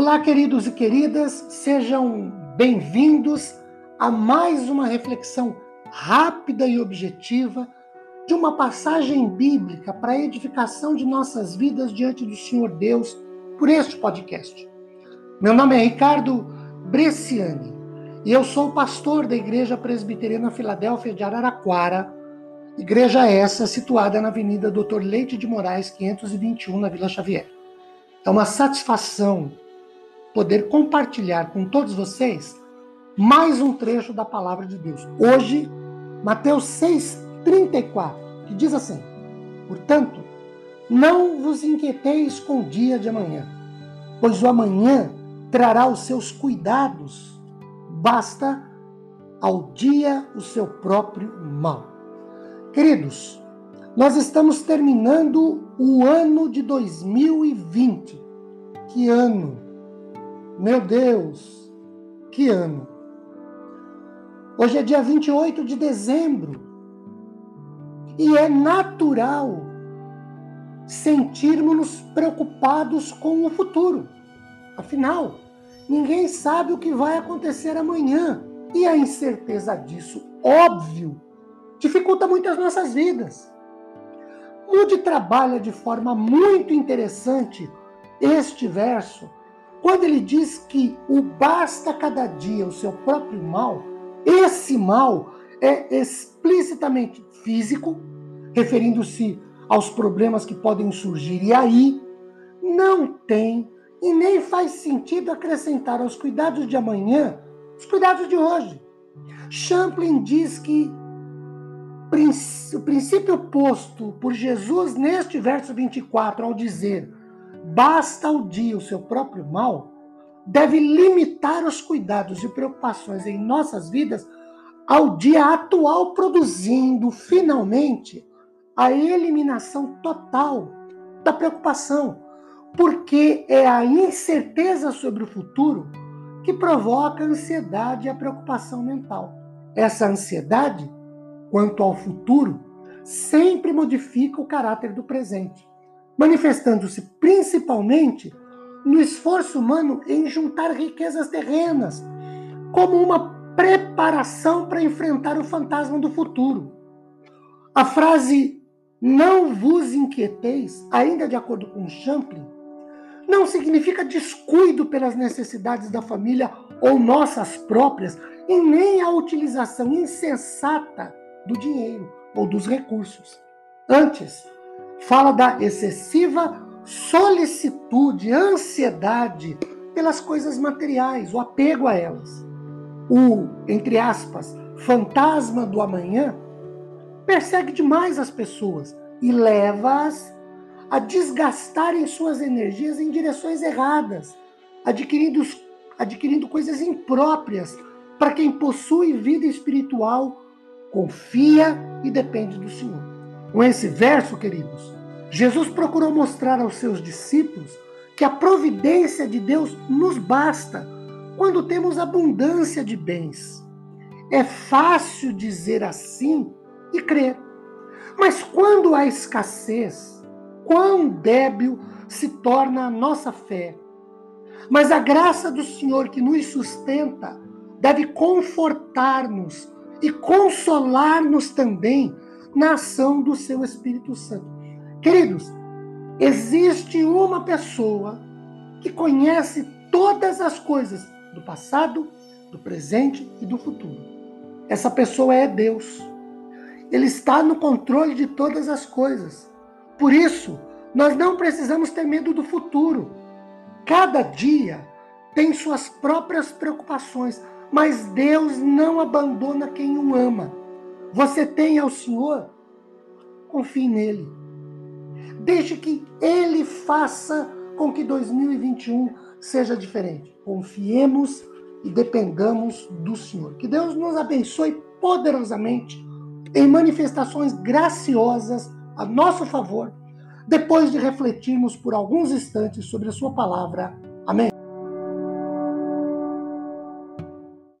Olá, queridos e queridas, sejam bem-vindos a mais uma reflexão rápida e objetiva de uma passagem bíblica para a edificação de nossas vidas diante do Senhor Deus por este podcast. Meu nome é Ricardo Bresciani e eu sou pastor da Igreja Presbiteriana Filadélfia de Araraquara, igreja essa situada na Avenida Doutor Leite de Moraes, 521, na Vila Xavier. É uma satisfação poder compartilhar com todos vocês mais um trecho da palavra de Deus. Hoje, Mateus 6:34, que diz assim: Portanto, não vos inquieteis com o dia de amanhã, pois o amanhã trará os seus cuidados. Basta ao dia o seu próprio mal. Queridos, nós estamos terminando o ano de 2020. Que ano! Meu Deus, que ano! Hoje é dia 28 de dezembro e é natural sentirmos-nos preocupados com o futuro. Afinal, ninguém sabe o que vai acontecer amanhã e a incerteza disso, óbvio, dificulta muito as nossas vidas. Mude trabalha de forma muito interessante este verso quando ele diz que o basta cada dia o seu próprio mal, esse mal é explicitamente físico, referindo-se aos problemas que podem surgir, e aí não tem e nem faz sentido acrescentar aos cuidados de amanhã os cuidados de hoje. Champlin diz que o princípio posto por Jesus neste verso 24, ao dizer basta ao dia o seu próprio mal, deve limitar os cuidados e preocupações em nossas vidas ao dia atual, produzindo finalmente a eliminação total da preocupação, porque é a incerteza sobre o futuro que provoca a ansiedade e a preocupação mental. Essa ansiedade, quanto ao futuro, sempre modifica o caráter do presente manifestando-se principalmente no esforço humano em juntar riquezas terrenas, como uma preparação para enfrentar o fantasma do futuro. A frase não vos inquieteis, ainda de acordo com Champlin, não significa descuido pelas necessidades da família ou nossas próprias, e nem a utilização insensata do dinheiro ou dos recursos. Antes, fala da excessiva solicitude, ansiedade pelas coisas materiais, o apego a elas. O, entre aspas, fantasma do amanhã persegue demais as pessoas e leva-as a desgastarem suas energias em direções erradas, adquirindo, adquirindo coisas impróprias para quem possui vida espiritual, confia e depende do Senhor. Com esse verso, queridos, Jesus procurou mostrar aos seus discípulos que a providência de Deus nos basta quando temos abundância de bens. É fácil dizer assim e crer. Mas quando há escassez, quão débil se torna a nossa fé. Mas a graça do Senhor que nos sustenta deve confortar-nos e consolar-nos também na ação do seu Espírito Santo. Queridos, existe uma pessoa que conhece todas as coisas do passado, do presente e do futuro. Essa pessoa é Deus. Ele está no controle de todas as coisas. Por isso, nós não precisamos ter medo do futuro. Cada dia tem suas próprias preocupações, mas Deus não abandona quem o ama você tem ao Senhor, confie nele. Deixe que ele faça com que 2021 seja diferente. Confiemos e dependamos do Senhor. Que Deus nos abençoe poderosamente em manifestações graciosas a nosso favor, depois de refletirmos por alguns instantes sobre a Sua palavra. Amém.